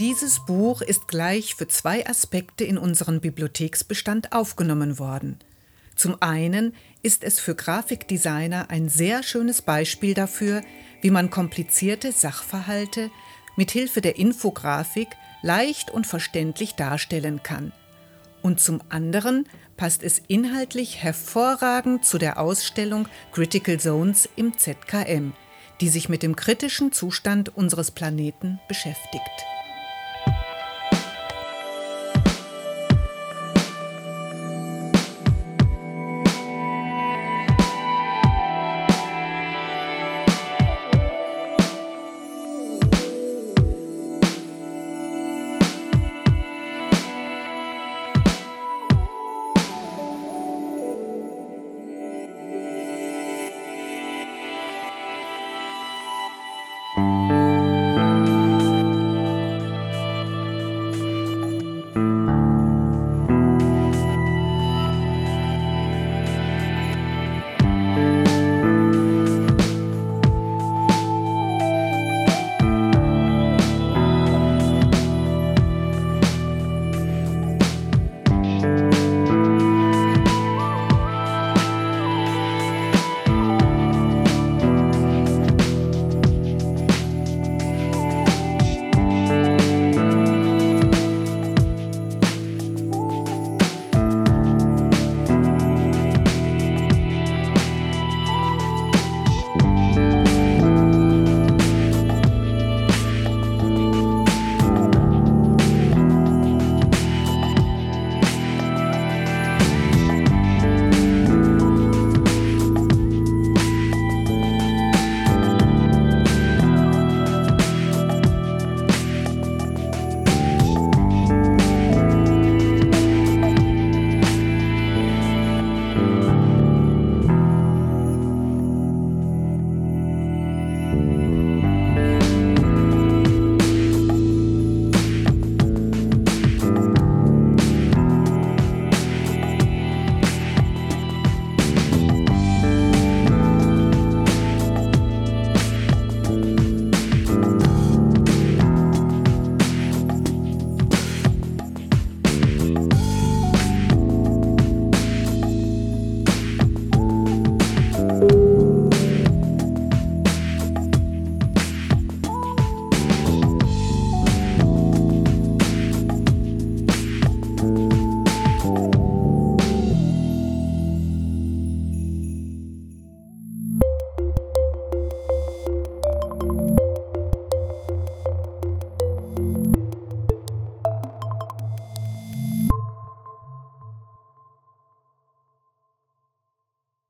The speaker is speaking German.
Dieses Buch ist gleich für zwei Aspekte in unseren Bibliotheksbestand aufgenommen worden. Zum einen ist es für Grafikdesigner ein sehr schönes Beispiel dafür, wie man komplizierte Sachverhalte mit Hilfe der Infografik leicht und verständlich darstellen kann. Und zum anderen passt es inhaltlich hervorragend zu der Ausstellung Critical Zones im ZKM, die sich mit dem kritischen Zustand unseres Planeten beschäftigt.